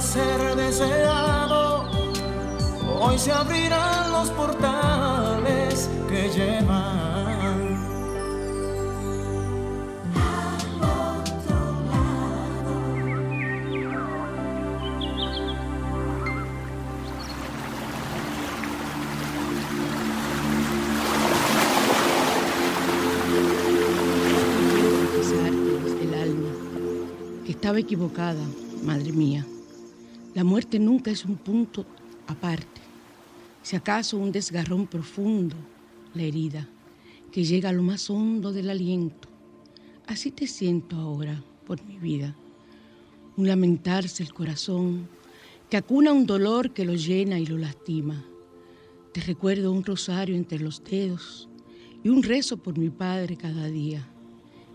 Ser deseado, hoy se abrirán los portales que llevan. el alma que estaba equivocada, madre mía. La muerte nunca es un punto aparte, si acaso un desgarrón profundo, la herida, que llega a lo más hondo del aliento. Así te siento ahora por mi vida, un lamentarse el corazón, que acuna un dolor que lo llena y lo lastima. Te recuerdo un rosario entre los dedos y un rezo por mi Padre cada día,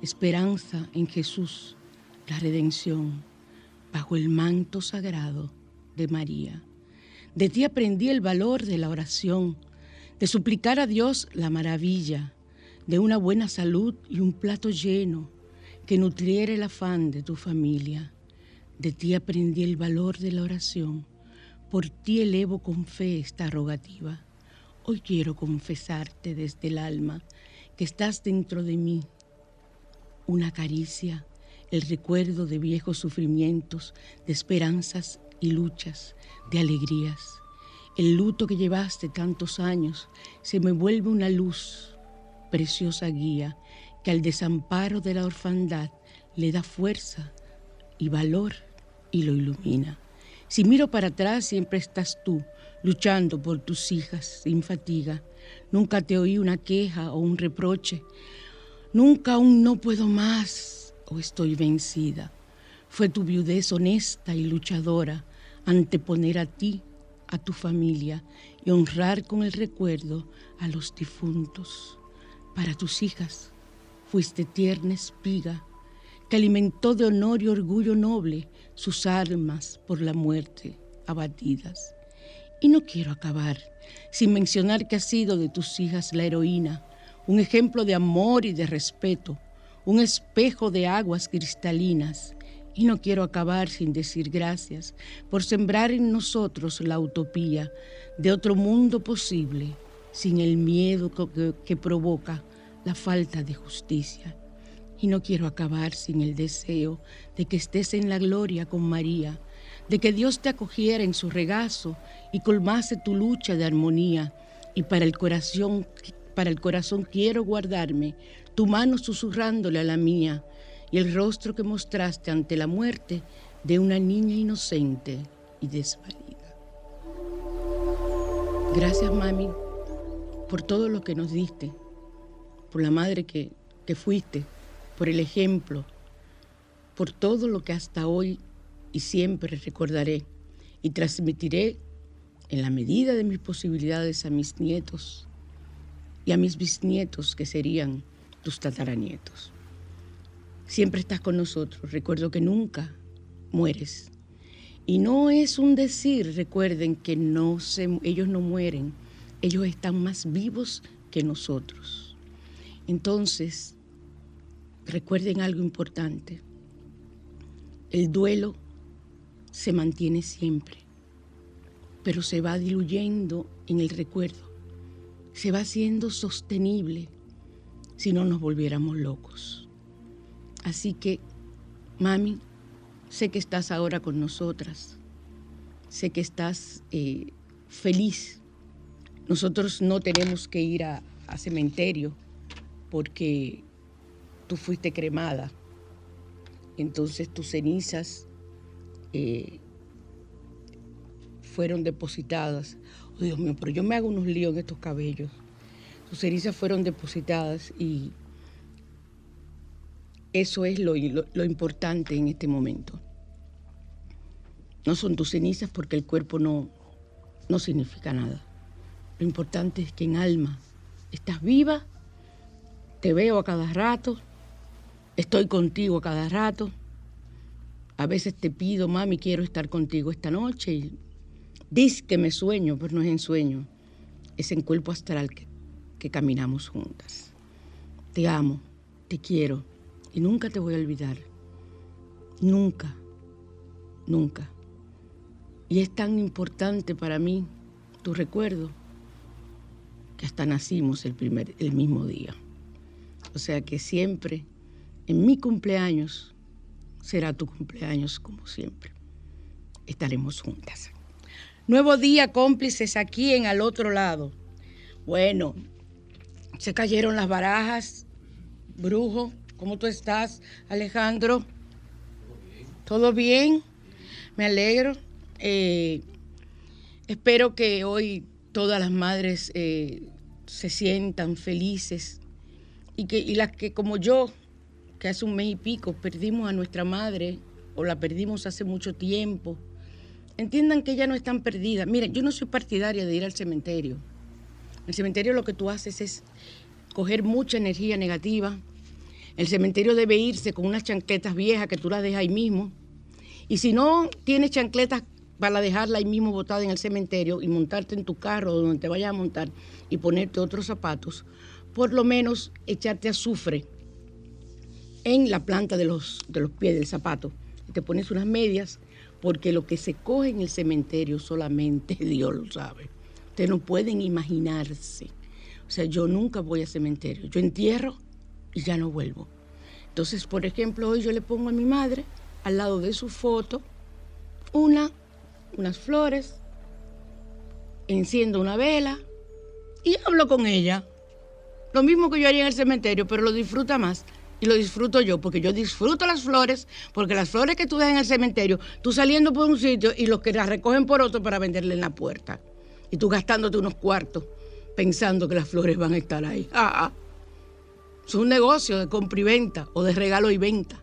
esperanza en Jesús, la redención bajo el manto sagrado de María. De ti aprendí el valor de la oración, de suplicar a Dios la maravilla de una buena salud y un plato lleno que nutriera el afán de tu familia. De ti aprendí el valor de la oración. Por ti elevo con fe esta rogativa. Hoy quiero confesarte desde el alma que estás dentro de mí. Una caricia, el recuerdo de viejos sufrimientos, de esperanzas y luchas, de alegrías. El luto que llevaste tantos años se me vuelve una luz, preciosa guía, que al desamparo de la orfandad le da fuerza y valor y lo ilumina. Si miro para atrás, siempre estás tú, luchando por tus hijas sin fatiga. Nunca te oí una queja o un reproche. Nunca un no puedo más estoy vencida. Fue tu viudez honesta y luchadora anteponer a ti, a tu familia y honrar con el recuerdo a los difuntos. Para tus hijas fuiste tierna espiga que alimentó de honor y orgullo noble sus armas por la muerte abatidas. Y no quiero acabar sin mencionar que ha sido de tus hijas la heroína, un ejemplo de amor y de respeto, un espejo de aguas cristalinas. Y no quiero acabar sin decir gracias por sembrar en nosotros la utopía de otro mundo posible, sin el miedo que, provoca la falta de justicia. Y no quiero acabar sin el deseo de que estés en la gloria con María, de que Dios te acogiera en su regazo y colmase tu lucha de armonía. Y para el corazón, para el corazón quiero guardarme tu mano susurrándole a la mía y el rostro que mostraste ante la muerte de una niña inocente y desvalida. Gracias, mami, por todo lo que nos diste, por la madre que, que fuiste, por el ejemplo, por todo lo que hasta hoy y siempre recordaré y transmitiré en la medida de mis posibilidades a mis nietos y a mis bisnietos que serían tus tataranietos. Siempre estás con nosotros. Recuerdo que nunca mueres. Y no es un decir, recuerden que no se, ellos no mueren, ellos están más vivos que nosotros. Entonces, recuerden algo importante. El duelo se mantiene siempre, pero se va diluyendo en el recuerdo, se va haciendo sostenible si no nos volviéramos locos. Así que, mami, sé que estás ahora con nosotras, sé que estás eh, feliz. Nosotros no tenemos que ir a, cementerio porque tú fuiste cremada. Entonces tus cenizas eh, fueron depositadas. Oh, Dios mío, pero yo me hago unos líos en estos cabellos. Tus cenizas fueron depositadas y eso es lo, lo- importante en este momento. No son tus cenizas porque el cuerpo no, no significa nada. Lo importante es que en alma estás viva, te veo a cada rato, estoy contigo a cada rato. A veces te pido, mami, quiero estar contigo esta noche. Y dices que me sueño, pero no es en sueño. Es en cuerpo astral que, que caminamos juntas. Te amo, te quiero y nunca te voy a olvidar. Nunca, nunca. Y es tan importante para mí tu recuerdo que hasta nacimos el, primer, el mismo día. O sea que siempre, en mi cumpleaños, será tu cumpleaños como siempre. Estaremos juntas. Nuevo día, cómplices aquí en al otro lado. Bueno, se cayeron las barajas. Brujo, ¿cómo tú estás, Alejandro? ¿Todo bien? Me alegro. Eh, espero que hoy todas las madres eh, se sientan felices y que las que como yo, que hace un mes y pico perdimos a nuestra madre o la perdimos hace mucho tiempo, entiendan que ya no están perdidas. Miren, yo no soy partidaria de ir al cementerio. El cementerio lo que tú haces es coger mucha energía negativa. El cementerio debe irse con unas chancletas viejas que tú las dejas ahí mismo. Y si no tienes chancletas para dejarla ahí mismo botada en el cementerio y montarte en tu carro donde te vayas a montar y ponerte otros zapatos, por lo menos echarte azufre en la planta de los, de los pies del zapato. Te pones unas medias, porque lo que se coge en el cementerio solamente Dios lo sabe. Ustedes no pueden imaginarse. O sea, yo nunca voy al cementerio. Yo entierro y ya no vuelvo. Entonces, por ejemplo, hoy yo le pongo a mi madre al lado de su foto una, unas flores, enciendo una vela y hablo con ella. Lo mismo que yo haría en el cementerio, pero lo disfruta más. Y lo disfruto yo, porque yo disfruto las flores, porque las flores que tú dejas en el cementerio, tú saliendo por un sitio y los que las recogen por otro para venderle en la puerta. Y tú gastándote unos cuartos pensando que las flores van a estar ahí. Ah, ah. Es un negocio de compra y venta o de regalo y venta.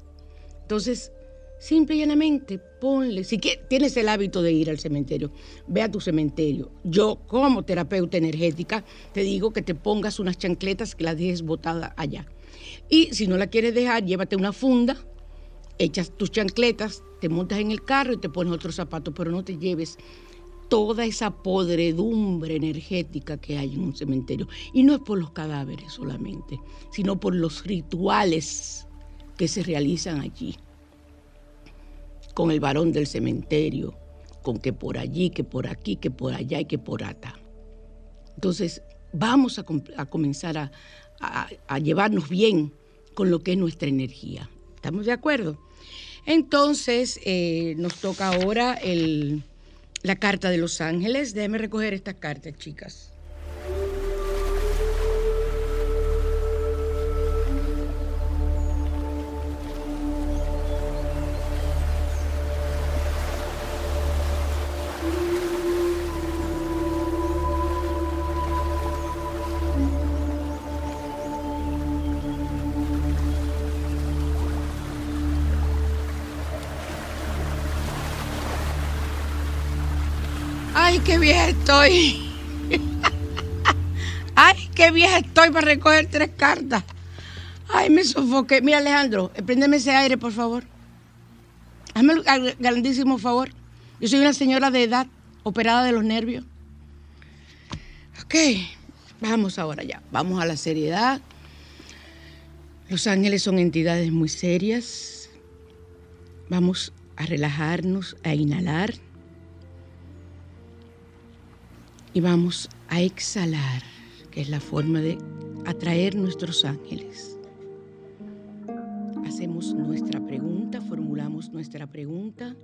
Entonces, simple y llanamente, ponle, si tienes el hábito de ir al cementerio, ve a tu cementerio. Yo, como terapeuta energética, te digo que te pongas unas chancletas que las dejes botadas allá. Y si no la quieres dejar, llévate una funda, echas tus chancletas, te montas en el carro y te pones otros zapatos, pero no te lleves toda esa podredumbre energética que hay en un cementerio. Y no es por los cadáveres solamente, sino por los rituales que se realizan allí. Con el varón del cementerio, con que por allí, que por aquí, que por allá y que por acá. Entonces, vamos a, com- a comenzar a llevarnos bien con lo que es nuestra energía. ¿Estamos de acuerdo? Entonces, eh, nos toca ahora el- la carta de los ángeles. Déjenme recoger estas cartas, chicas. ¡Ay, qué vieja estoy! ¡Ay, qué vieja estoy para recoger tres cartas! ¡Ay, me sofoqué! Mira, Alejandro, préndeme ese aire, por favor. Hazme el grandísimo favor. Yo soy una señora de edad, operada de los nervios. Ok, vamos ahora ya. Vamos a la seriedad. Los ángeles son entidades muy serias. Vamos a relajarnos, a inhalar. Y vamos a exhalar, que es la forma de atraer nuestros ángeles. Hacemos nuestra pregunta, formulamos nuestra pregunta.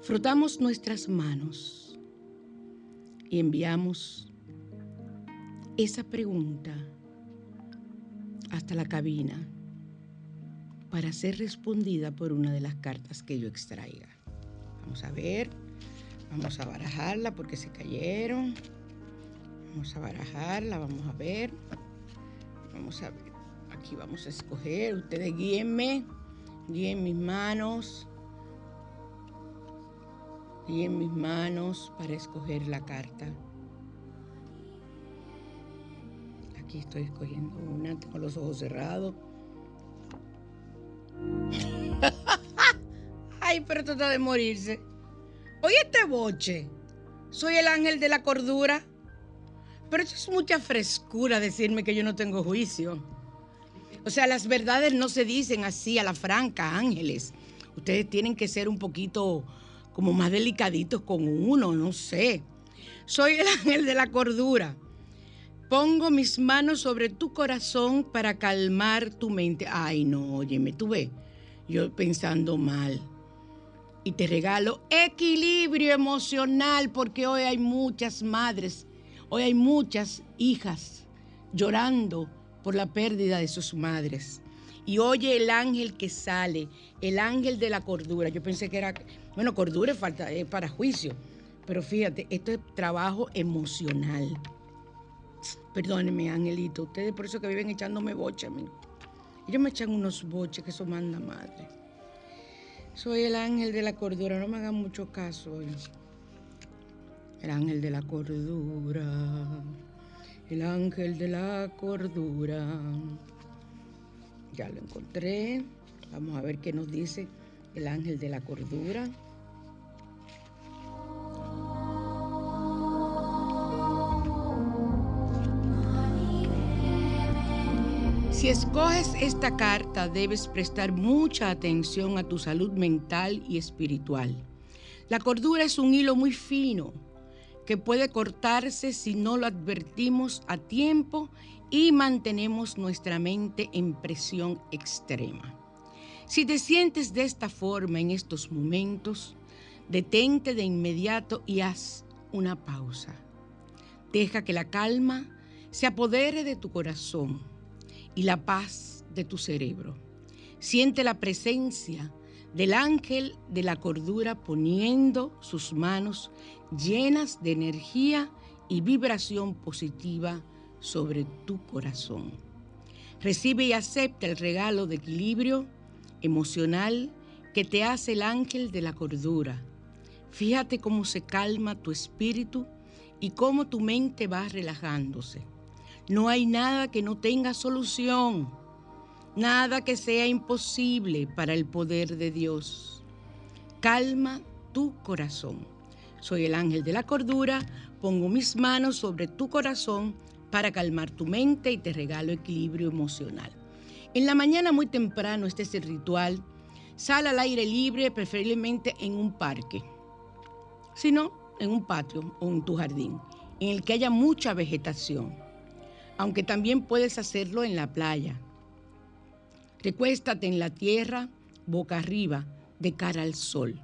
Frotamos nuestras manos y enviamos esa pregunta hasta la cabina para ser respondida por una de las cartas que yo extraiga. Vamos a ver, vamos a barajarla porque se cayeron. Vamos a barajarla, vamos a ver. Vamos a ver. Aquí vamos a escoger. Ustedes guíenme, guíen mis manos. Guíen mis manos para escoger la carta. Aquí estoy escogiendo una, tengo los ojos cerrados. Ay, pero está de morirse. Oye, este boche. Soy el ángel de la cordura. Pero eso es mucha frescura decirme que yo no tengo juicio. O sea, las verdades no se dicen así a la franca, ángeles. Ustedes tienen que ser un poquito como más delicaditos con uno, no sé. Soy el ángel de la cordura. Pongo mis manos sobre tu corazón para calmar tu mente. Ay, no, óyeme, tú ves, yo pensando mal. Y te regalo equilibrio emocional porque hoy hay muchas madres, hoy hay muchas hijas llorando por la pérdida de sus madres. Y oye el ángel que sale, el ángel de la cordura. Yo pensé que era, bueno, cordura es falta, es para juicio. Pero fíjate, esto es trabajo emocional. Perdónenme, Angelito, ustedes por eso que viven echándome boche a mí. Ellos me echan unos boches que eso manda madre. Soy el ángel de la cordura, no me hagan mucho caso hoy. El ángel de la cordura, el ángel de la cordura. Ya lo encontré. Vamos a ver qué nos dice el ángel de la cordura. Si escoges esta carta, debes prestar mucha atención a tu salud mental y espiritual. La cordura es un hilo muy fino que puede cortarse si no lo advertimos a tiempo y mantenemos nuestra mente en presión extrema. Si te sientes de esta forma en estos momentos, detente de inmediato y haz una pausa. Deja que la calma se apodere de tu corazón y la paz de tu cerebro. Siente la presencia del ángel de la cordura poniendo sus manos llenas de energía y vibración positiva sobre tu corazón. Recibe y acepta el regalo de equilibrio emocional que te hace el ángel de la cordura. Fíjate cómo se calma tu espíritu y cómo tu mente va relajándose. No hay nada que no tenga solución, nada que sea imposible para el poder de Dios. Calma tu corazón. Soy el ángel de la cordura, pongo mis manos sobre tu corazón para calmar tu mente y te regalo equilibrio emocional. En la mañana muy temprano, este es el ritual, sal al aire libre, preferiblemente en un parque, si no, en un patio o en tu jardín, en el que haya mucha vegetación aunque también puedes hacerlo en la playa. Recuéstate en la tierra, boca arriba, de cara al sol.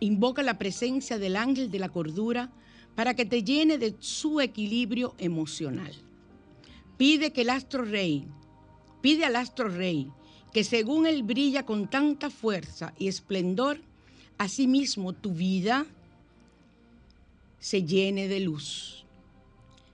Invoca la presencia del ángel de la cordura para que te llene de su equilibrio emocional. Pide que el astro rey, pide al astro rey que según él brilla con tanta fuerza y esplendor, asimismo tu vida se llene de luz.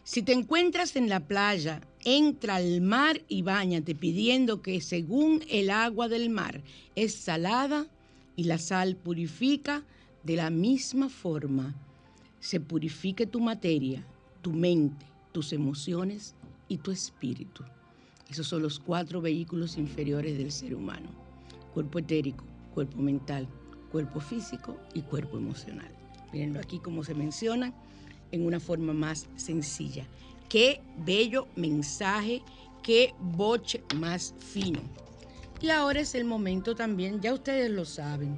Si te encuentras en la playa, entra al mar y bañate pidiendo que según el agua del mar es salada y la sal purifica, de la misma forma se purifique tu materia, tu mente, tus emociones y tu espíritu. Esos son los cuatro vehículos inferiores del ser humano. Cuerpo etérico, cuerpo mental, cuerpo físico y cuerpo emocional. Mirenlo aquí como se menciona en una forma más sencilla. Qué bello mensaje qué boche más fino. Y ahora es el momento también, ya ustedes lo saben,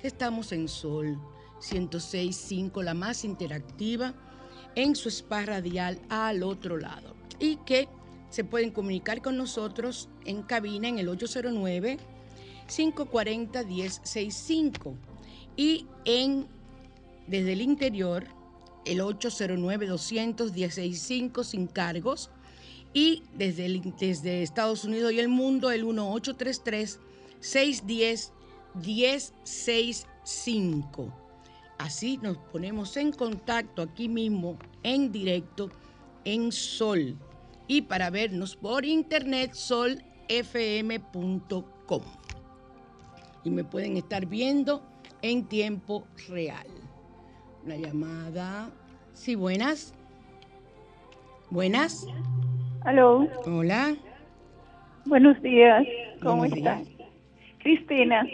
que estamos en Sol 106.5, la más interactiva, en su spa radial al otro lado. Y que se pueden comunicar con nosotros en cabina en el 809 540 1065 y en desde el interior el 809 200 1065 sin cargos y desde, desde Estados Unidos y el mundo el 1833 610 1065. Así nos ponemos en contacto aquí mismo en directo en Sol y para vernos por internet solfm.com. Y me pueden estar viendo en tiempo real. Una llamada. Sí, buenas. Buenas. Aló, Hola. buenos días. ¿Cómo Buenos estás? días. Cristina,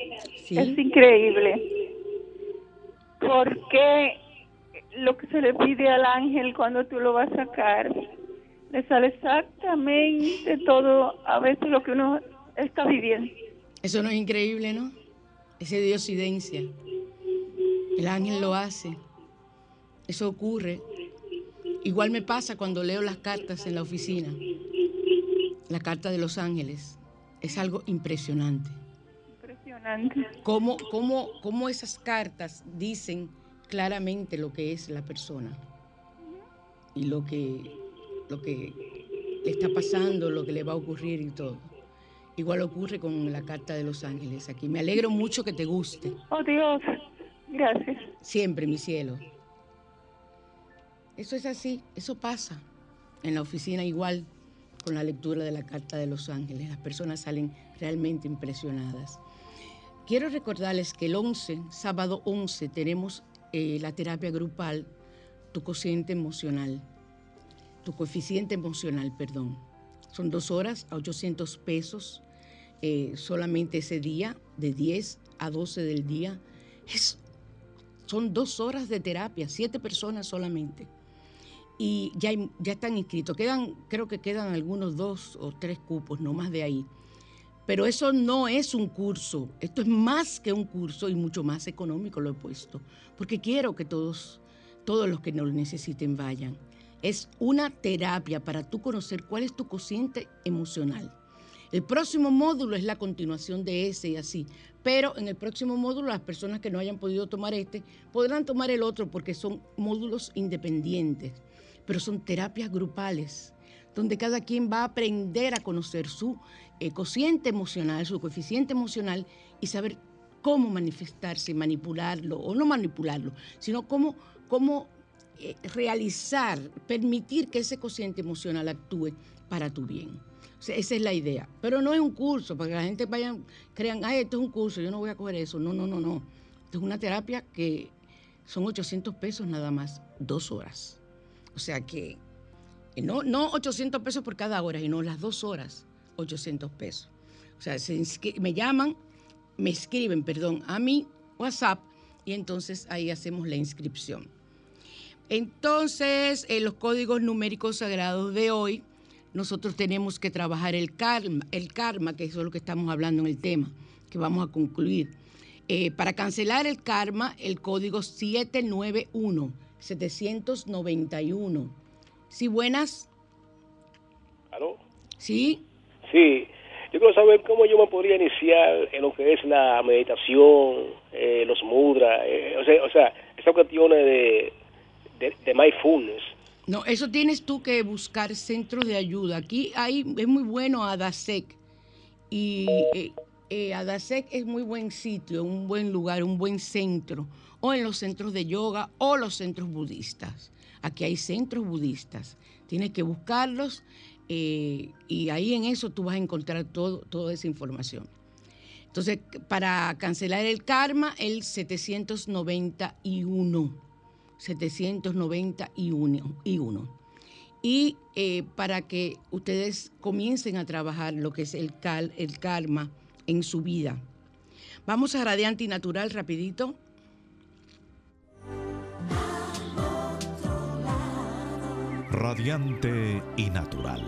Sí. es increíble. Porque lo que se le pide al ángel cuando tú lo vas a sacar, le sale exactamente todo a veces lo que uno está viviendo. Eso no es increíble, ¿no? Ese de diosidencia. El ángel lo hace. Eso ocurre. Igual me pasa cuando leo las cartas en la oficina. La carta de los ángeles. Es algo impresionante. Impresionante. Cómo, cómo, cómo esas cartas dicen claramente lo que es la persona. Y lo que, lo que le está pasando, lo que le va a ocurrir y todo. Igual ocurre con la carta de los ángeles aquí. Me alegro mucho que te guste. Oh Dios, gracias. Siempre, mi cielo. Eso es así, eso pasa. En la oficina igual, con la lectura de la Carta de los Ángeles. Las personas salen realmente impresionadas. Quiero recordarles que el 11, sábado 11, tenemos eh, la terapia grupal, tu cociente emocional, tu coeficiente emocional, perdón. Son dos horas a 800 pesos eh, solamente ese día, de 10 a 12 del día. Son dos horas de terapia, siete personas solamente. Y ya, hay- ya están inscritos. Quedan, creo que quedan algunos dos o tres cupos, no más de ahí. Pero eso no es un curso. Esto es más que un curso y mucho más económico lo he puesto. Porque quiero que todos, todos los que lo necesiten vayan. Es una terapia para tú conocer cuál es tu cociente emocional. El próximo módulo es la continuación de ese y así. Pero en el próximo módulo las personas que no hayan podido tomar este podrán tomar el otro porque son módulos independientes, pero son terapias grupales donde cada quien va a aprender a conocer su eh, cociente emocional, su coeficiente emocional y saber cómo manifestarse, manipularlo, o no manipularlo, sino cómo, cómo eh, realizar, permitir que ese cociente emocional actúe para tu bien. Esa es la idea. Pero no es un curso, para que la gente vaya, crean, ay, esto es un curso, yo no voy a coger eso. No, no, no, no. Esto es una terapia que son 800 pesos nada más, dos horas. O sea que no, no 800 pesos por cada hora, sino las dos horas, 800 pesos. O sea, me llaman, me escriben, perdón, a mi WhatsApp y entonces ahí hacemos la inscripción. Entonces, en los códigos numéricos sagrados de hoy, nosotros tenemos que trabajar el karma, el karma, que eso es lo que estamos hablando en el tema, que vamos a concluir. Eh, para cancelar el karma, el código 791, 791. ¿Sí, buenas? ¿Aló? ¿Sí? Sí, yo quiero saber cómo yo me podría iniciar en lo que es la meditación, eh, los mudras, eh, o, sea, o sea, esas cuestiones de, de, de mindfulness. No, eso tienes tú que buscar centros de ayuda. Aquí hay, es muy bueno ADASEC. Y eh, eh, ADASEC es muy buen sitio, un buen lugar, un buen centro. O en los centros de yoga o los centros budistas. Aquí hay centros budistas. Tienes que buscarlos eh, y ahí en eso tú vas a encontrar todo, toda esa información. Entonces, para cancelar el karma, el 791. 791. Y, eh, para que ustedes comiencen a trabajar lo que es el, el karma en su vida. Vamos a Radiante y Natural rapidito. Radiante y natural.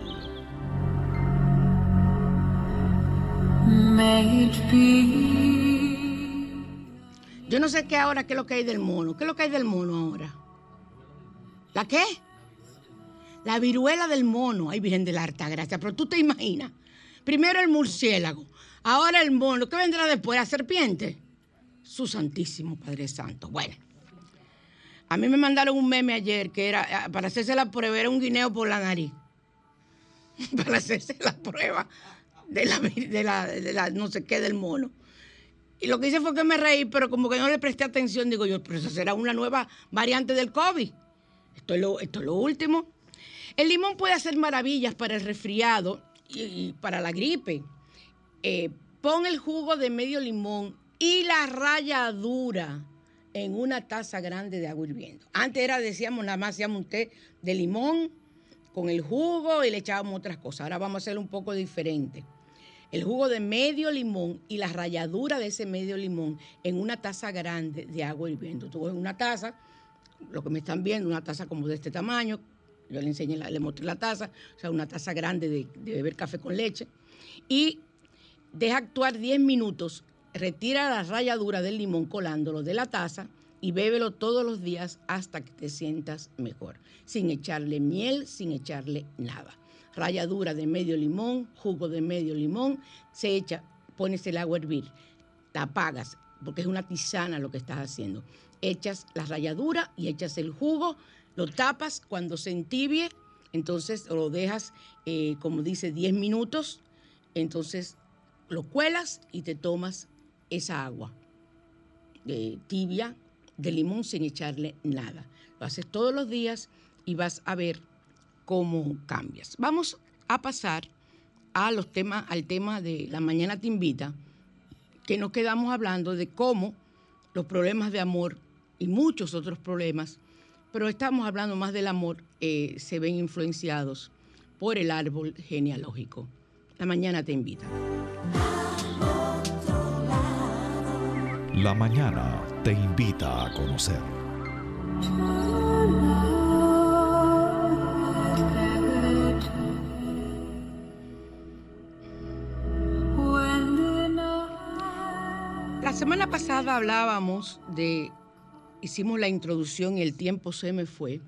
Yo no sé qué ahora, qué es lo que hay del mono. ¿Qué es lo que hay del mono ahora? ¿La qué? La viruela del mono. Ay, Virgen de la Harta Gracia. Pero tú te imaginas. Primero el murciélago. Ahora el mono. ¿Qué vendrá después? ¿La serpiente? Su santísimo Padre Santo. Bueno. A mí me mandaron un meme ayer que era, ah, para hacerse la prueba, era un guineo por la nariz. para hacerse la prueba de la, de la, no sé qué del mono. Y lo que hice fue que me reí, pero como que no le presté atención, digo yo, pero eso será una nueva variante del COVID. Esto es lo, esto es lo último. El limón puede hacer maravillas para el resfriado y, y para la gripe. Eh, pon el jugo de medio limón y la ralladura en una taza grande de agua hirviendo. Antes era, decíamos, nada más hacíamos un té de limón con el jugo y le echábamos otras cosas. Ahora vamos a hacerlo un poco diferente. El jugo de medio limón y la ralladura de ese medio limón en una taza grande de agua hirviendo. Tú coges una taza, lo que me están viendo, una taza como de este tamaño. Yo le enseñé, le mostré la taza, o sea, una taza grande de, de beber café con leche. Y deja actuar 10 minutos, retira la ralladura del limón colándolo de la taza y bébelo todos los días hasta que te sientas mejor, sin echarle miel, sin echarle nada. Ralladura de medio limón, jugo de medio limón, se echa, pones el agua a hervir, la apagas, porque es una tisana lo que estás haciendo. Echas la ralladura y echas el jugo, lo tapas cuando se entibie, entonces lo dejas, eh, como dice, 10 minutos, entonces lo cuelas y te tomas esa agua de tibia de limón sin echarle nada. Lo haces todos los días y vas a ver cómo cambias. Vamos a pasar a los temas, al tema de la mañana te invita, que nos quedamos hablando de cómo los problemas de amor y muchos otros problemas, pero estamos hablando más del amor, eh, se ven influenciados por el árbol genealógico. La mañana te invita. La mañana te invita a conocer. La semana pasada hablábamos de, hicimos la introducción y el tiempo se me fue,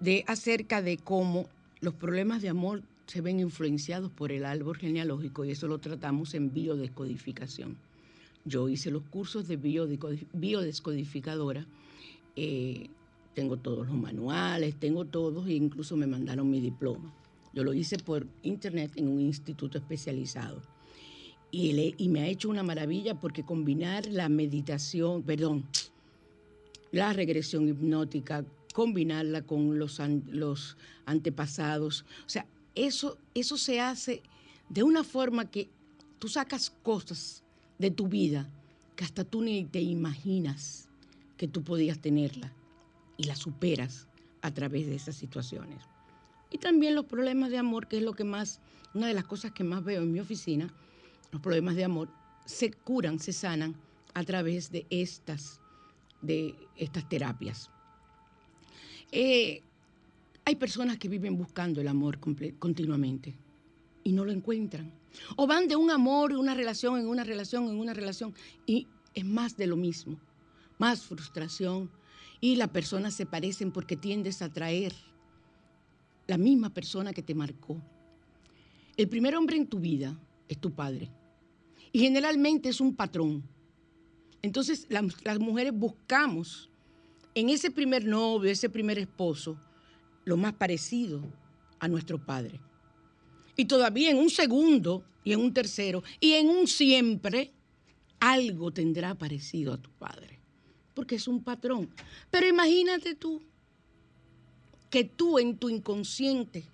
de acerca de cómo los problemas de amor se ven influenciados por el árbol genealógico y eso lo tratamos en biodescodificación. Yo hice los cursos de biodescodificadora, eh, tengo todos los manuales, tengo todos e incluso me mandaron mi diploma. Yo lo hice por internet en un instituto especializado y, le- y me ha hecho una maravilla porque combinar la meditación, perdón, la regresión hipnótica, combinarla con los, los antepasados, o sea, eso, eso se hace de una forma que tú sacas cosas de tu vida que hasta tú ni te imaginas que tú podías tenerla y la superas a través de esas situaciones. Y también los problemas de amor, que es lo que más, una de las cosas que más veo en mi oficina, los problemas de amor se curan, se sanan a través de estas, de estas terapias. Eh, hay personas que viven buscando el amor continuamente y no lo encuentran. O van de un amor, una relación, en una relación, en una relación, y es más de lo mismo, más frustración. Y las personas se parecen porque tiendes a atraer la misma persona que te marcó. El primer hombre en tu vida es tu padre. Y generalmente es un patrón. Entonces las, las mujeres buscamos en ese primer novio, ese primer esposo, lo más parecido a nuestro padre. Y todavía en un segundo y en un tercero y en un siempre, algo tendrá parecido a tu padre. Porque es un patrón. Pero imagínate tú que tú en tu inconsciente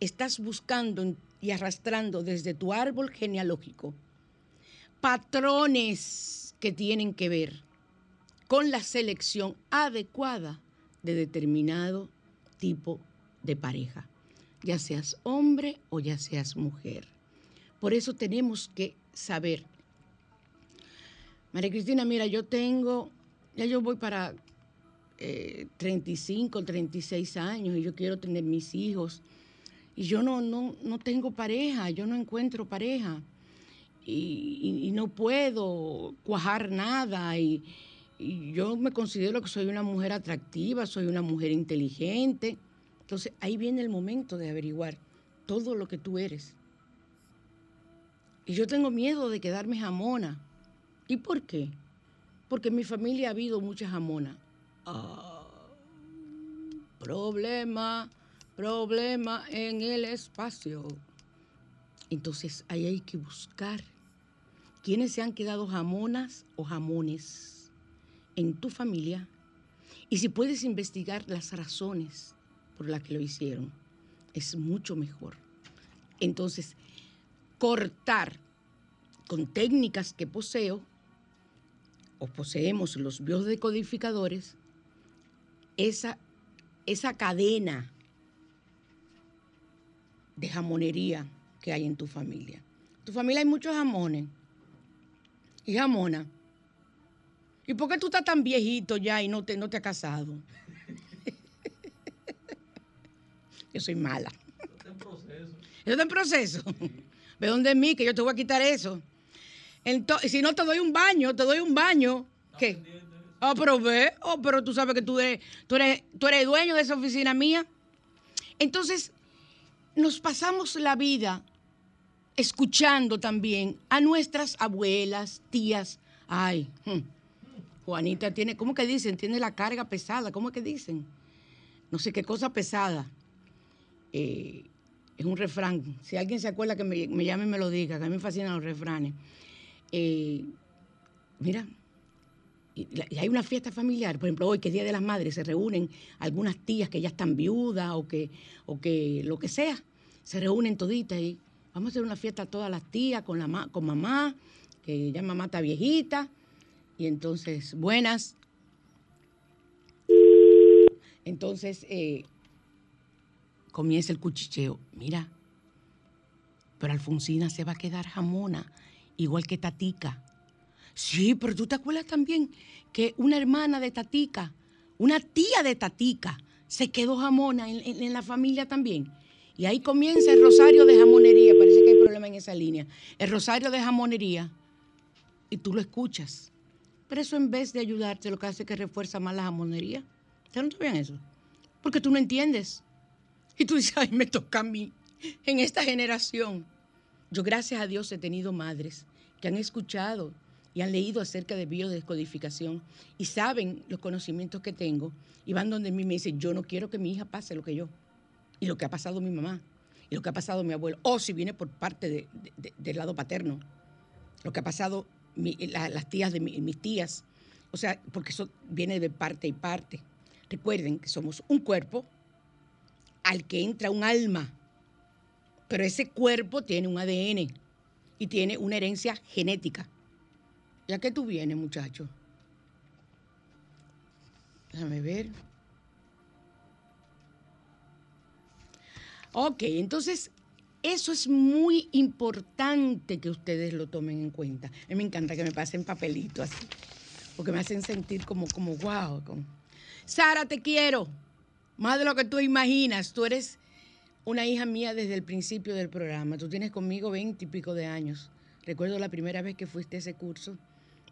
estás buscando y arrastrando desde tu árbol genealógico patrones que tienen que ver con la selección adecuada de determinado tipo de pareja, ya seas hombre o ya seas mujer. Por eso tenemos que saber. María Cristina, mira, yo tengo, ya yo voy para eh, 35, 36 años y yo quiero tener mis hijos. Y yo no, no, no tengo pareja, yo no encuentro pareja. y no puedo cuajar nada y, y yo me considero que soy una mujer atractiva, soy una mujer inteligente. Entonces ahí viene el momento de averiguar todo lo que tú eres. Y yo tengo miedo de quedarme jamona. ¿Y por qué? Porque en mi familia ha habido mucha jamona. Ah, problema, problema en el espacio. Entonces ahí hay que buscar quiénes se han quedado jamonas o jamones en tu familia y si puedes investigar las razones por las que lo hicieron, es mucho mejor. Entonces, cortar con técnicas que poseo o poseemos los biodecodificadores esa, esa cadena de jamonería que hay en tu familia. En tu familia hay muchos jamones y jamona. ¿Y por qué tú estás tan viejito ya y no te, no te has casado? Yo soy mala. Eso está en proceso. Ve donde es mí, que yo te voy a quitar eso. Entonces, si no te doy un baño, te doy un baño. ¿Qué? Oh, pero ve, oh, pero tú sabes que tú eres, tú eres, tú eres dueño de esa oficina mía. Entonces, nos pasamos la vida escuchando también a nuestras abuelas, tías. Ay, hmm, Juanita tiene, ¿cómo que dicen? Tiene la carga pesada, ¿cómo que dicen? No sé qué cosa pesada. Eh, es un refrán. Si alguien se acuerda que me, me llame y me lo diga, que a mí me fascinan los refranes. Eh, mira, y, hay una fiesta familiar, por ejemplo, hoy que es Día de las Madres, se reúnen algunas tías que ya están viudas o que, o que lo que sea, se reúnen toditas y vamos a hacer una fiesta todas las tías con, la con mamá, que ya mamá está viejita, y entonces, buenas. Entonces, eh, comienza el cuchicheo. Mira, pero Alfonsina se va a quedar jamona, igual que Tatica. Sí, pero tú te acuerdas también que una hermana de Tatica, una tía de Tatica, se quedó jamona en, la familia también. Y ahí comienza el rosario de jamonería. Parece que hay problema en esa línea. El rosario de jamonería. Y tú lo escuchas. Pero eso en vez de ayudarte, lo que hace es que refuerza más la jamonería. ¿Ustedes no sabían eso? Porque tú no entiendes. Y tú dices, ay, me toca a mí, en esta generación. Yo, gracias a Dios, he tenido madres que han escuchado y han leído acerca de biodescodificación y saben los conocimientos que tengo y van donde mí me dicen, yo no quiero que mi hija pase lo que yo y lo que ha pasado mi mamá y lo que ha pasado mi abuelo, o si viene por parte de- de- de- del lado paterno, lo que ha pasado las tías de mi- mis tías, o sea, porque eso viene de parte y parte. Recuerden que somos un cuerpo al que entra un alma, pero ese cuerpo tiene un ADN y tiene una herencia genética. ¿Ya que tú vienes, muchacho? Déjame ver. Ok, entonces eso es muy importante que ustedes lo tomen en cuenta. A mí me encanta que me pasen papelitos así, porque me hacen sentir como, como wow. Sara, te quiero, más de lo que tú imaginas. Tú eres una hija mía desde el principio del programa. Tú tienes conmigo veinte y pico de años. Recuerdo la primera vez que fuiste a ese curso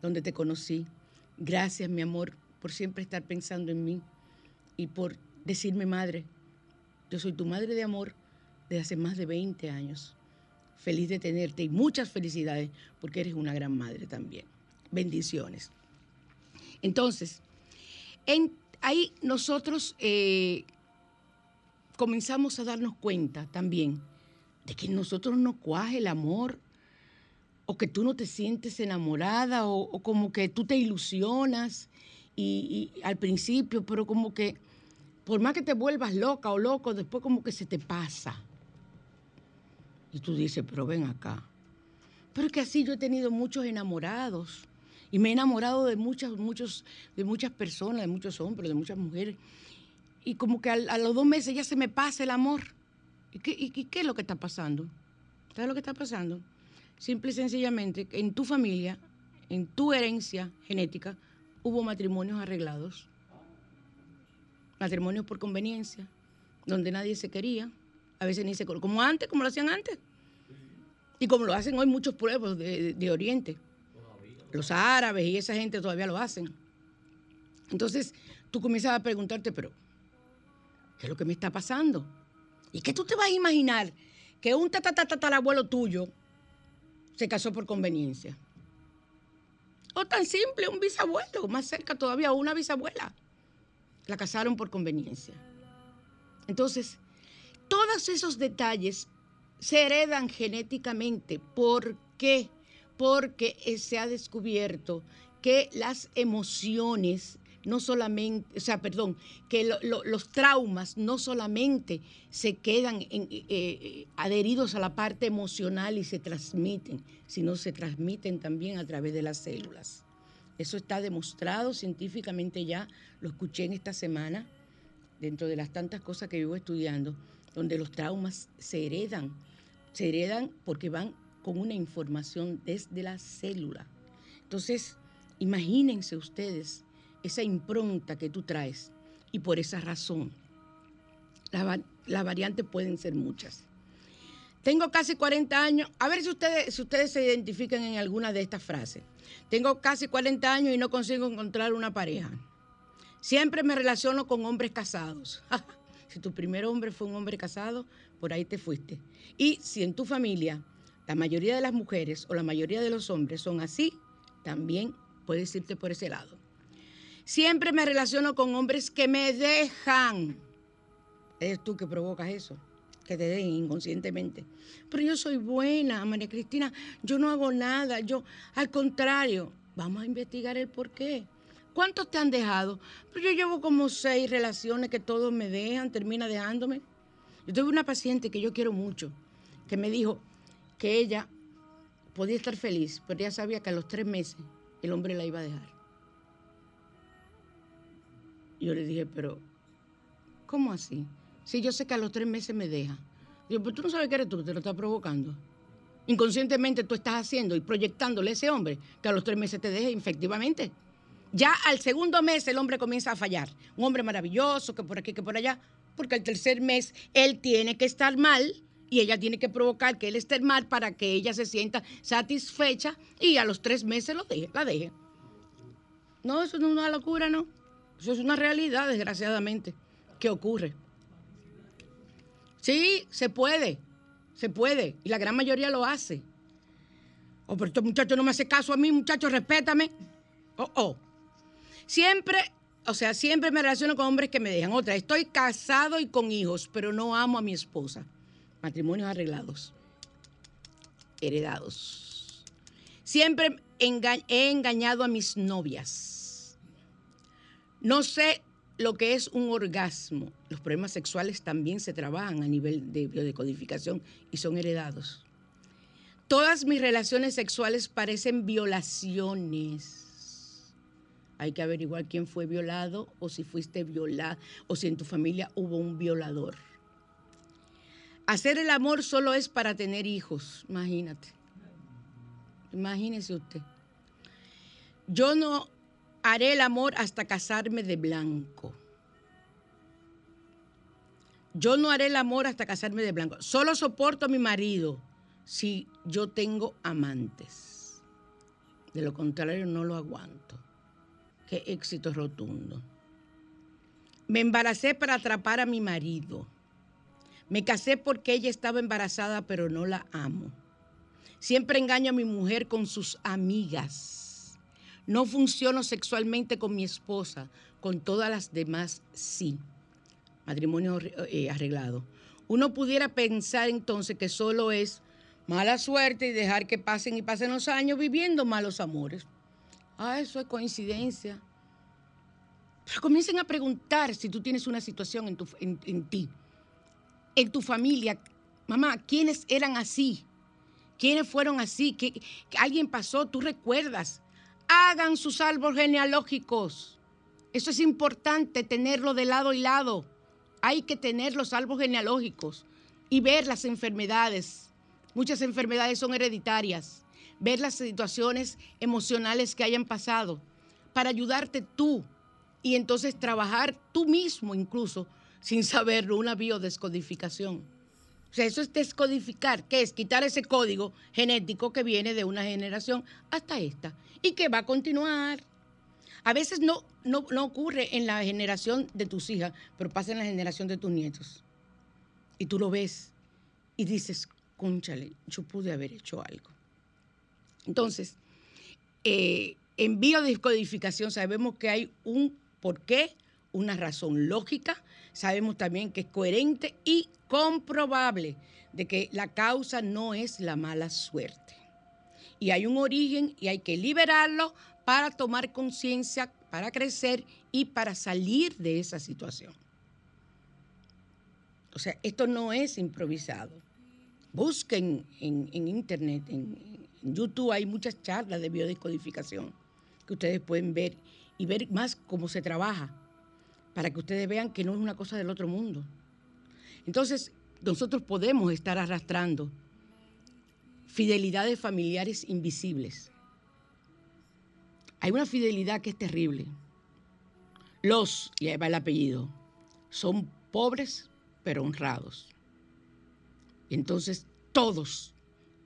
donde te conocí. Gracias, mi amor, por siempre estar pensando en mí y por decirme madre. Yo soy tu madre de amor desde hace más de 20 años. Feliz de tenerte y muchas felicidades porque eres una gran madre también. Bendiciones. Entonces, en- ahí nosotros eh, comenzamos a darnos cuenta también de que nosotros no cuaje el amor o que tú no te sientes enamorada o, o como que tú te ilusionas y, y al principio, pero como que por más que te vuelvas loca o loco, después como que se te pasa. Y tú dices, pero ven acá. Pero es que así yo he tenido muchos enamorados. Y me he enamorado de muchas, muchos, de muchas personas, de muchos hombres, de muchas mujeres. Y como que a, los dos meses ya se me pasa el amor. ¿Y qué, es lo que está pasando? ¿Sabes lo que está pasando? Simple y sencillamente, en tu familia, en tu herencia genética, hubo matrimonios arreglados. Matrimonios por conveniencia, donde nadie se quería. A veces ni se... Como antes, como lo hacían antes. Y como lo hacen hoy muchos pueblos de- de Oriente. Los árabes y esa gente todavía lo hacen. Entonces, tú comienzas a preguntarte, pero, ¿qué es lo que me está pasando? ¿Y qué tú te vas a imaginar que un tatarabuelo tuyo se casó por conveniencia? O tan simple, un bisabuelo, más cerca todavía, una bisabuela. La casaron por conveniencia. Entonces, todos esos detalles se heredan genéticamente. ¿Por qué? Porque eh, se ha descubierto que las emociones no solamente, o sea, perdón, que lo- lo- los traumas no solamente se quedan eh, eh, adheridos a la parte emocional y se transmiten, sino se transmiten también a través de las células. Eso está demostrado científicamente ya, lo escuché en esta semana, dentro de las tantas cosas que vivo estudiando, donde los traumas se heredan. Se heredan porque van con una información desde la célula. Entonces, imagínense ustedes esa impronta que tú traes. Y por esa razón, la las variantes pueden ser muchas. Tengo casi 40 años. A ver si ustedes, si ustedes se identifican en alguna de estas frases. Tengo casi 40 años y no consigo encontrar una pareja. Siempre me relaciono con hombres casados. si tu primer hombre fue un hombre casado, por ahí te fuiste. Y si en tu familia la mayoría de las mujeres o la mayoría de los hombres son así, también puedes irte por ese lado. Siempre me relaciono con hombres que me dejan. Eres tú que provocas eso, que te dejen inconscientemente. Pero yo soy buena, María Cristina, yo no hago nada, yo, al contrario, vamos a investigar el por qué. ¿Cuántos te han dejado? Pues yo llevo como seis relaciones que todos me dejan, termina dejándome. Yo tuve una paciente que yo quiero mucho, que me dijo que ella podía estar feliz, pero ella sabía que a los tres meses el hombre la iba a dejar. Yo le dije, pero, ¿cómo así? Si yo sé que a los tres meses me deja. Digo, pues tú no sabes que eres tú, te lo estás provocando. Inconscientemente tú estás haciendo y proyectándole a ese hombre que a los tres meses te deje, efectivamente. Ya al segundo mes el hombre comienza a fallar. Un hombre maravilloso, que por aquí, que por allá. Porque al tercer mes él tiene que estar mal y ella tiene que provocar que él esté mal para que ella se sienta satisfecha y a los tres meses lo deje, la deje. No, eso no es una locura, no. Eso es una realidad, desgraciadamente, que ocurre. Sí, se puede, se puede, y la gran mayoría lo hace. Oh, pero este muchacho no me hace caso a mí, muchacho, respétame. Oh, oh. Siempre, o sea, siempre me relaciono con hombres que me dejan. Otra, estoy casado y con hijos, pero no amo a mi esposa. Matrimonios arreglados, heredados. Siempre he engañado a mis novias. No sé lo que es un orgasmo. Los problemas sexuales también se trabajan a nivel de biodecodificación y son heredados. Todas mis relaciones sexuales parecen violaciones. Hay que averiguar quién fue violado o si fuiste violada o si en tu familia hubo un violador. Hacer el amor solo es para tener hijos, imagínate. Imagínese usted. Yo no haré el amor hasta casarme de blanco. Yo no haré el amor hasta casarme de blanco. Solo soporto a mi marido si yo tengo amantes. De lo contrario, no lo aguanto. Qué éxito rotundo. Me embaracé para atrapar a mi marido. Me casé porque ella estaba embarazada, pero no la amo. Siempre engaño a mi mujer con sus amigas. No funciono sexualmente con mi esposa, con todas las demás sí. Matrimonio eh, arreglado. Uno pudiera pensar entonces que solo es mala suerte y dejar que pasen y pasen los años viviendo malos amores. Ah, eso es coincidencia. Pero comiencen a preguntar si tú tienes una situación en, en, en ti, en tu familia. Mamá, ¿quiénes eran así? ¿Quiénes fueron así? ¿Qué, alguien pasó? ¿Tú recuerdas? Hagan sus árboles genealógicos. Eso es importante, tenerlo de lado y lado. Hay que tener los árboles genealógicos y ver las enfermedades. Muchas enfermedades son hereditarias. Ver las situaciones emocionales que hayan pasado para ayudarte tú y entonces trabajar tú mismo incluso sin saberlo, una biodescodificación. O sea, eso es descodificar, que es quitar ese código genético que viene de una generación hasta esta y que va a continuar. A veces no, no, no ocurre en la generación de tus hijas, pero pasa en la generación de tus nietos. Y tú lo ves y dices, cónchale, yo pude haber hecho algo. Entonces, eh, en biodescodificación sabemos que hay un porqué, una razón lógica, sabemos también que es coherente y comprobable de que la causa no es la mala suerte. Y hay un origen y hay que liberarlo para tomar conciencia, para crecer y para salir de esa situación. O sea, esto no es improvisado. Busquen en, internet, en, en YouTube hay muchas charlas de biodescodificación que ustedes pueden ver y ver más cómo se trabaja para que ustedes vean que no es una cosa del otro mundo. Entonces, nosotros podemos estar arrastrando fidelidades familiares invisibles. Hay una fidelidad que es terrible. Los, y ahí va el apellido, son pobres pero honrados. Entonces, todos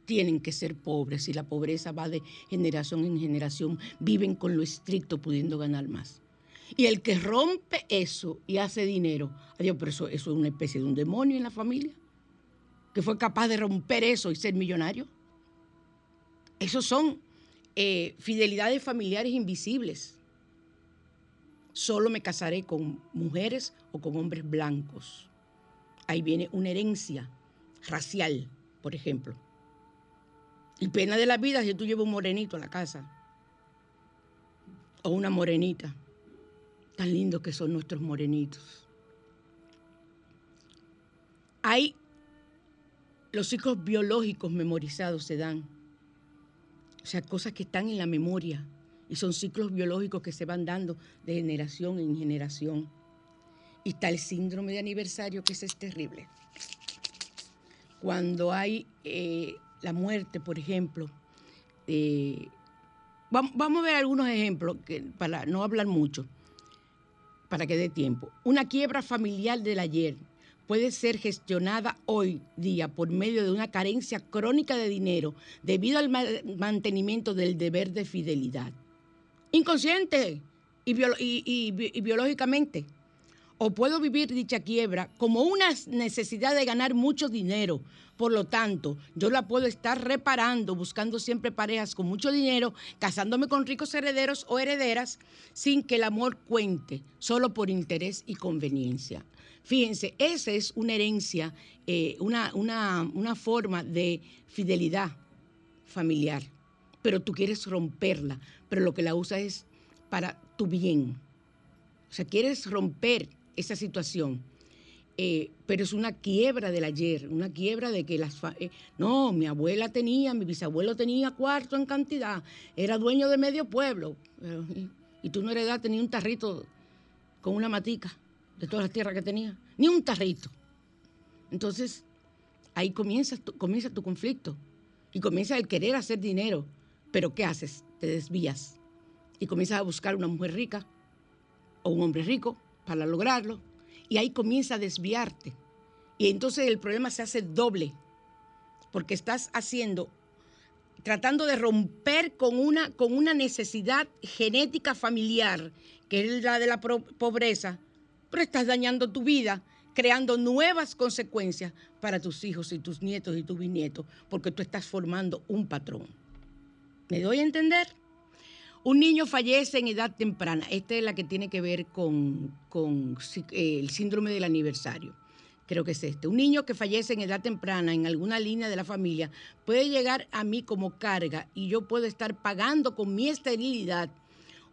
tienen que ser pobres y la pobreza va de generación en generación, viven con lo estricto pudiendo ganar más. Y el que rompe eso y hace dinero, adiós, pero eso, eso es una especie de un demonio en la familia, que fue capaz de romper eso y ser millonario. Esos son eh, fidelidades familiares invisibles. Solo me casaré con mujeres o con hombres blancos. Ahí viene una herencia racial, por ejemplo. Y pena de la vida si tú llevas un morenito a la casa. O una morenita. Tan lindos que son nuestros morenitos. Hay los ciclos biológicos memorizados se dan. O sea, cosas que están en la memoria. Y son ciclos biológicos que se van dando de generación en generación. Y está el síndrome de aniversario, que ese es terrible. Cuando hay eh, la muerte, por ejemplo, eh, vam- vamos a ver algunos ejemplos para no hablar mucho, para que dé tiempo. Una quiebra familiar del ayer puede ser gestionada hoy día por medio de una carencia crónica de dinero debido al ma- mantenimiento del deber de fidelidad. Inconsciente y, y biológicamente. O puedo vivir dicha quiebra como una necesidad de ganar mucho dinero. Por lo tanto, yo la puedo estar reparando, buscando siempre parejas con mucho dinero, casándome con ricos herederos o herederas, sin que el amor cuente, solo por interés y conveniencia. Fíjense, esa es una herencia, eh, una, una, una forma de fidelidad familiar, pero tú quieres romperla, pero lo que la usas es para tu bien. O sea, quieres romper esa situación, eh, pero es una quiebra del ayer, una quiebra de que las... eh, no, mi abuela tenía, mi bisabuelo tenía cuarto en cantidad, era dueño de medio pueblo, y, y tú no heredaste tenía un tarrito con una matica de todas las tierras que tenía, ni un tarrito. Entonces, ahí comienza tu, comienza tu conflicto y comienza el querer hacer dinero, pero ¿qué haces? Te desvías y comienzas a buscar una mujer rica o un hombre rico para lograrlo y ahí comienza a desviarte. Y entonces el problema se hace doble, porque estás haciendo, tratando de romper con una, con una necesidad genética familiar, que es la de la pobreza, pero estás dañando tu vida, creando nuevas consecuencias para tus hijos y tus nietos y tus bisnietos, porque tú estás formando un patrón. ¿Me doy a entender? Un niño fallece en edad temprana. Esta es la que tiene que ver con, con eh, el síndrome del aniversario. Creo que es este. Un niño que fallece en edad temprana en alguna línea de la familia puede llegar a mí como carga y yo puedo estar pagando con mi esterilidad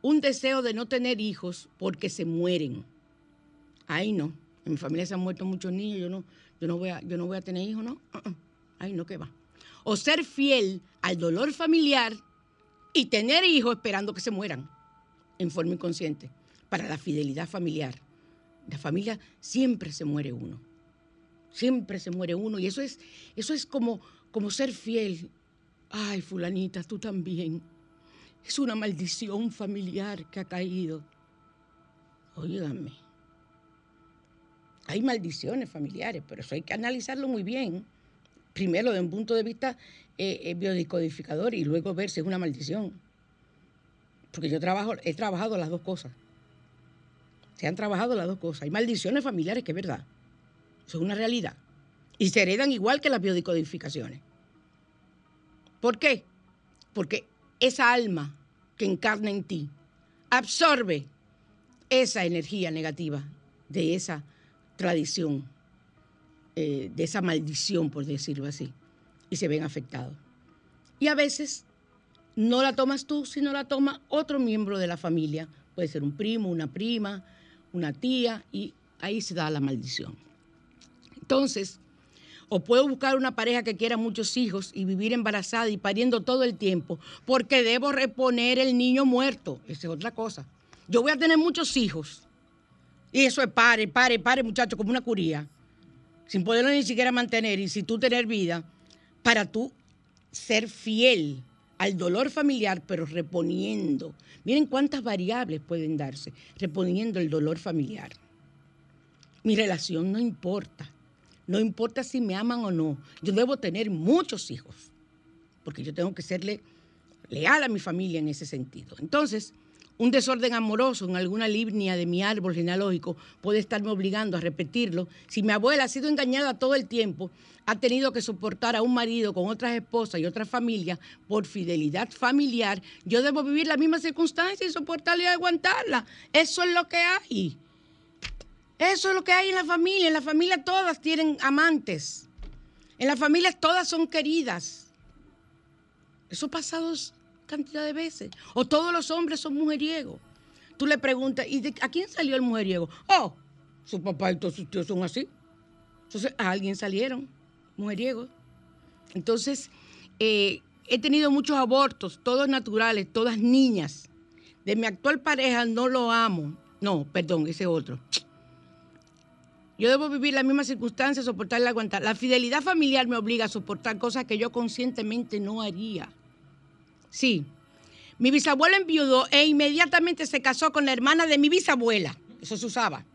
un deseo de no tener hijos porque se mueren. Ay, no. En mi familia se han muerto muchos niños. Yo no, yo no, voy, a, yo no voy a tener hijos, ¿no? Uh. Ay, no, ¿qué va? O ser fiel al dolor familiar y tener hijos esperando que se mueran en forma inconsciente para la fidelidad familiar. La familia siempre se muere uno. Siempre se muere uno. Y eso es, eso es como, como ser fiel. Ay, fulanita, tú también. Es una maldición familiar que ha caído. Óigame. Hay maldiciones familiares, pero eso hay que analizarlo muy bien. Primero, desde un punto de vista eh, eh, y luego ver si es una maldición. Porque yo trabajo, he trabajado las dos cosas. Se han trabajado las dos cosas. Hay maldiciones familiares que es verdad. Eso es una realidad. Y se heredan igual que las biodecodificaciones. ¿Por qué? Porque esa alma que encarna en ti absorbe esa energía negativa de esa tradición, eh, de esa maldición, por decirlo así, y se ven afectados. Y a veces no la tomas tú, sino la toma otro miembro de la familia. Puede ser un primo, una prima, una tía, y ahí se da la maldición. Entonces, o puedo buscar una pareja que quiera muchos hijos y vivir embarazada y pariendo todo el tiempo, porque debo reponer el niño muerto. Esa es otra cosa. Yo voy a tener muchos hijos. Y eso es pare, pare, pare, muchacho, como una curía. Sin poderlo ni siquiera mantener y sin tú tener vida, para tú ser fiel al dolor familiar, pero reponiendo. Miren cuántas variables pueden darse, reponiendo el dolor familiar. Mi relación no importa. No importa si me aman o no. Yo debo tener muchos hijos, porque yo tengo que serle leal a mi familia en ese sentido. Entonces, un desorden amoroso en alguna línea de mi árbol genealógico puede estarme obligando a repetirlo. Si mi abuela ha sido engañada todo el tiempo, ha tenido que soportar a un marido con otras esposas y otras familias por fidelidad familiar, yo debo vivir la misma circunstancia y soportarla y aguantarla. Eso es lo que hay. Eso es lo que hay en la familia. En la familia todas tienen amantes. En la familia todas son queridas. Eso ha pasado cantidad de veces. O todos los hombres son mujeriegos. Tú le preguntas, ¿y de, a quién salió el mujeriego? Oh, su papá y todos sus tíos son así. Entonces, a alguien salieron mujeriegos. Entonces, eh, he tenido muchos abortos, todos naturales, todas niñas. De mi actual pareja no lo amo. No, perdón, ese otro. Yo debo vivir las mismas circunstancias, soportarla, aguantar. La fidelidad familiar me obliga a soportar cosas que yo conscientemente no haría. Sí. Mi bisabuelo enviudó e inmediatamente se casó con la hermana de mi bisabuela. Eso se usaba.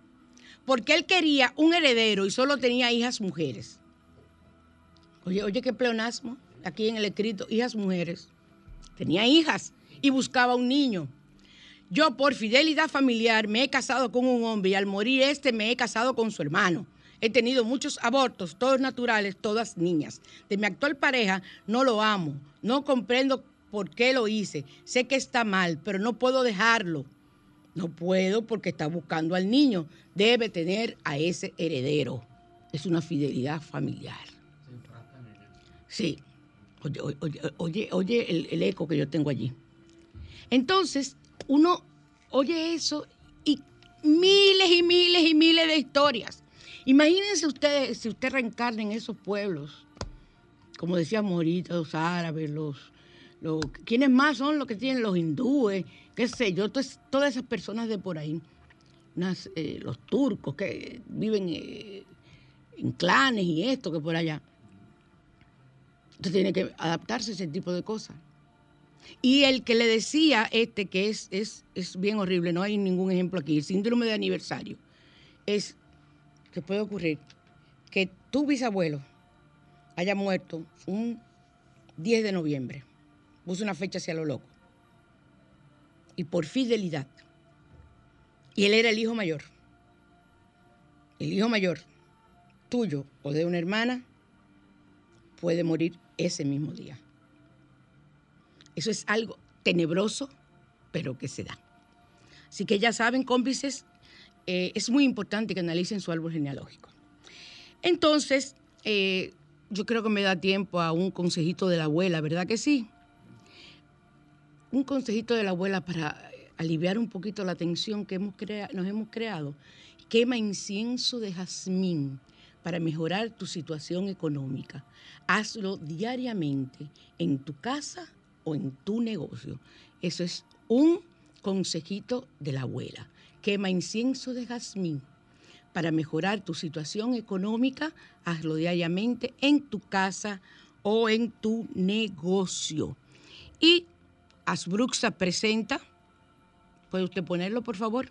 Porque él quería un heredero y solo tenía hijas mujeres. Oye, oye, qué pleonasmo. Aquí en el escrito, hijas mujeres. Tenía hijas y buscaba un niño. Yo por fidelidad familiar me he casado con un hombre y al morir este me he casado con su hermano. He tenido muchos abortos, todos naturales, todas niñas. De mi actual pareja no lo amo, no comprendo por qué lo hice. Sé que está mal, pero no puedo dejarlo. No puedo porque está buscando al niño. Debe tener a ese heredero. Es una fidelidad familiar. Sí. Oye, oye, el eco que yo tengo allí. Entonces, uno oye eso y miles y miles y miles de historias. Imagínense ustedes si usted reencarna en esos pueblos, como decíamos ahorita, los árabes, los, los ¿quiénes más son los que tienen los hindúes? qué sé yo, todas, todas esas personas de por ahí, eh, los turcos que viven eh, en clanes y esto que por allá. Usted tiene que adaptarse a ese tipo de cosas. Y el que le decía este, que es, es, es bien horrible, no hay ningún ejemplo aquí, el síndrome de aniversario, es que puede ocurrir que tu bisabuelo haya muerto un 10 de noviembre, puso una fecha hacia lo loco, y por fidelidad, y él era el hijo mayor, el hijo mayor tuyo o de una hermana puede morir ese mismo día. Eso es algo tenebroso, pero que se da. Así que ya saben, cómplices, eh, es muy importante que analicen su árbol genealógico. Entonces, eh, yo creo que me da tiempo a un consejito de la abuela, ¿verdad que sí? Un consejito de la abuela para aliviar un poquito la tensión que hemos nos hemos creado. Quema incienso de jazmín para mejorar tu situación económica. Hazlo diariamente en tu casa en tu negocio. Eso es un consejito de la abuela. Quema incienso de jazmín para mejorar tu situación económica. Hazlo diariamente en tu casa o en tu negocio. Y Asbruxa presenta. ¿Puede usted ponerlo, por favor?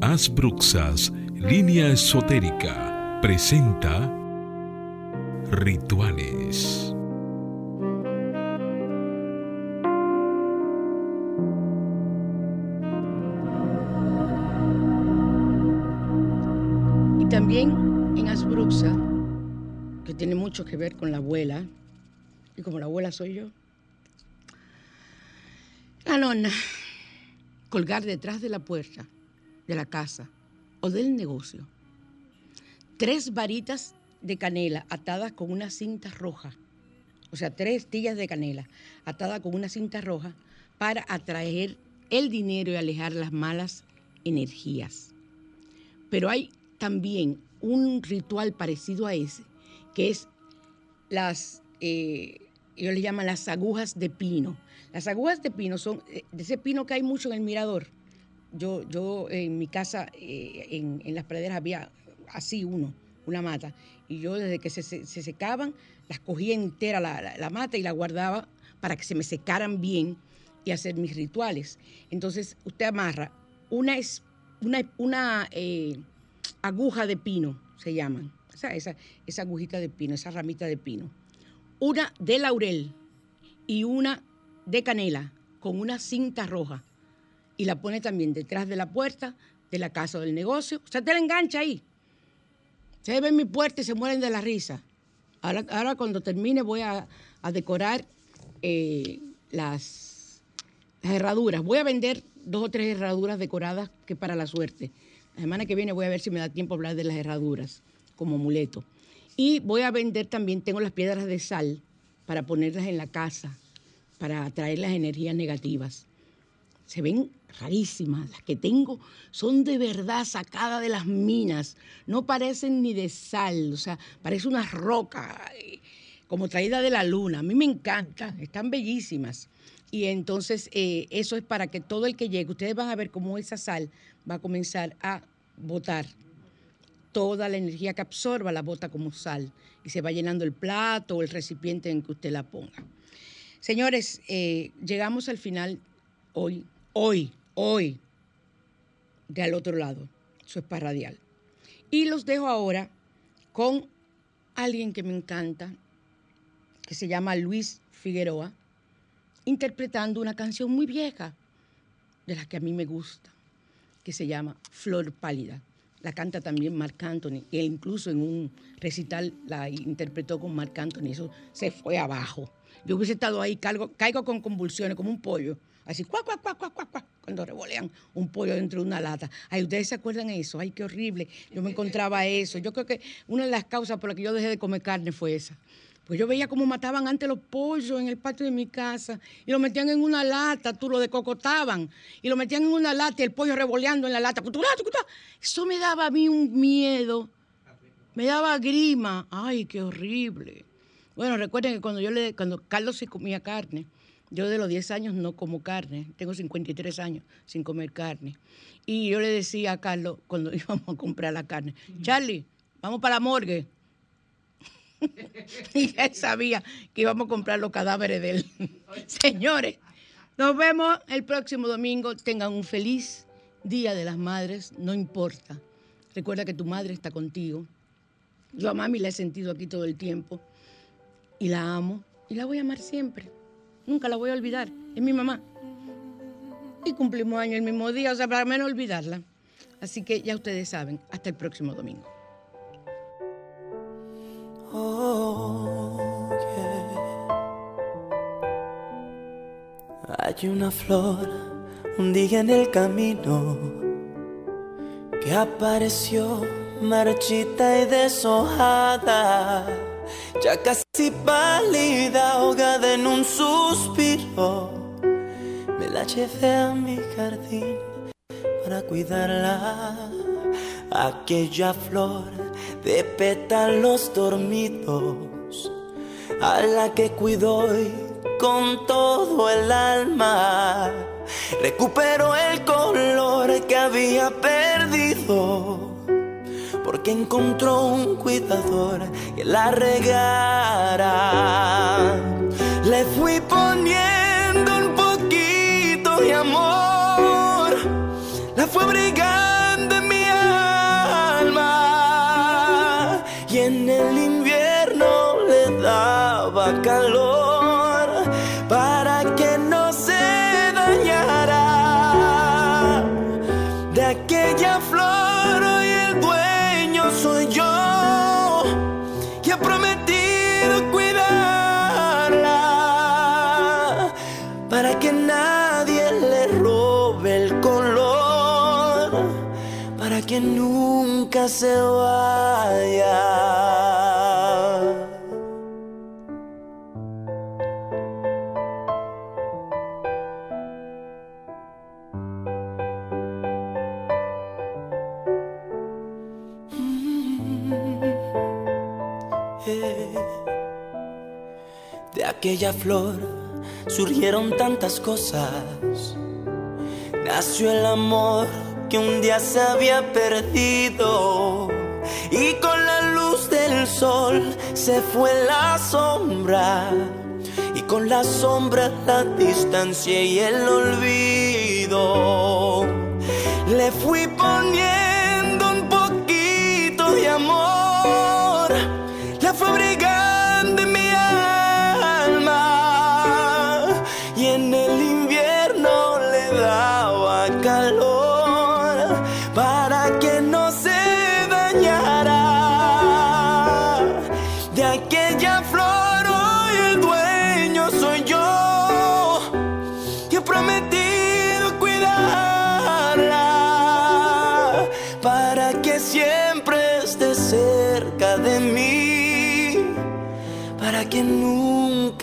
Asbruxas, línea esotérica, presenta rituales. Que ver con la abuela, y como la abuela soy yo, la nonna, colgar detrás de la puerta de la casa o del negocio tres varitas de canela atadas con una cinta roja, o sea, tres tillas de canela atadas con una cinta roja para atraer el dinero y alejar las malas energías. Pero hay también un ritual parecido a ese, que es las, eh, ellos le llaman las agujas de pino. Las agujas de pino son eh, de ese pino que hay mucho en el mirador. Yo, yo en mi casa, eh, en, en las praderas, había así uno, una mata. Y yo desde que se, se- se secaban, las cogía entera la, la- mata y la guardaba para que se me secaran bien y hacer mis rituales. Entonces usted amarra una, una, una eh, aguja de pino, se llaman. Sea, esa, esa agujita de pino, esa ramita de pino. Una de laurel y una de canela con una cinta roja y la pone también detrás de la puerta de la casa del negocio. Sea, te la engancha ahí. Se ven mi puerta y se mueren de la risa. Ahora, ahora cuando termine voy a, a decorar eh, las, las herraduras. Voy a vender dos o tres herraduras decoradas que para la suerte. La semana que viene voy a ver si me da tiempo a hablar de las herraduras como amuleto. Y voy a vender también, tengo las piedras de sal para ponerlas en la casa, para atraer las energías negativas se ven rarísimas. Las que tengo son de verdad sacadas de las minas. No parecen ni de sal, o sea, parece una roca como traída de la luna. A mí me encanta, están bellísimas. Y entonces eh, eso es para que todo el que llegue, ustedes van a ver cómo esa sal va a comenzar a botar toda la energía que absorba la bota como sal y se va llenando el plato o el recipiente en que usted la ponga. Señores, eh, llegamos al final hoy, hoy, hoy, de al otro lado. Eso es radial. Y los dejo ahora con alguien que me encanta, que se llama Luis Figueroa, interpretando una canción muy vieja, de las que a mí me gusta, que se llama Flor Pálida. La canta también Marc Anthony, e incluso en un recital la interpretó con Marc Anthony, eso se fue abajo. Yo hubiese estado ahí, caigo, caigo con convulsiones, como un pollo, así, cuac, cuac, cuac, cuac, cuac, cuando revolean un pollo dentro de una lata. Ay, ¿ustedes se acuerdan de eso? Ay, qué horrible. Yo me encontraba eso. Yo creo que una de las causas por las que yo dejé de comer carne fue esa. Pues yo veía cómo mataban antes los pollos en el patio de mi casa y lo metían en una lata, tú lo decocotaban y lo metían en una lata y el pollo revoleando en la lata. Eso me daba a mí un miedo, me daba grima. Ay, qué horrible. Bueno, recuerden que cuando yo le, cuando Carlos se comía carne, yo de los 10 años no como carne, tengo 53 años sin comer carne. Y yo le decía a Carlos cuando íbamos a comprar la carne, Charlie, vamos para la morgue. y él sabía que íbamos a comprar los cadáveres de él. Señores, nos vemos el próximo domingo. Tengan un feliz Día de las Madres, no importa. Recuerda que tu madre está contigo. Yo a mami la he sentido aquí todo el tiempo y la amo y la voy a amar siempre. Nunca la voy a olvidar. Es mi mamá. Y cumplimos años el mismo día, o sea, para menos olvidarla. Así que ya ustedes saben, hasta el próximo domingo. Hay una flor un día en el camino que apareció marchita y deshojada, ya casi pálida, ahogada en un suspiro. Me la llevé a mi jardín para cuidarla. Aquella flor de pétalos dormidos, a la que cuidó hoy con todo el alma. Recuperó el color que había perdido, porque encontró un cuidador que la regara. Le fui poniendo vaya. De aquella flor surgieron tantas cosas. Nació el amor que un día se había perdido. Y con la luz del sol se fue la sombra. Y con la sombra la distancia y el olvido. Le fui poniendo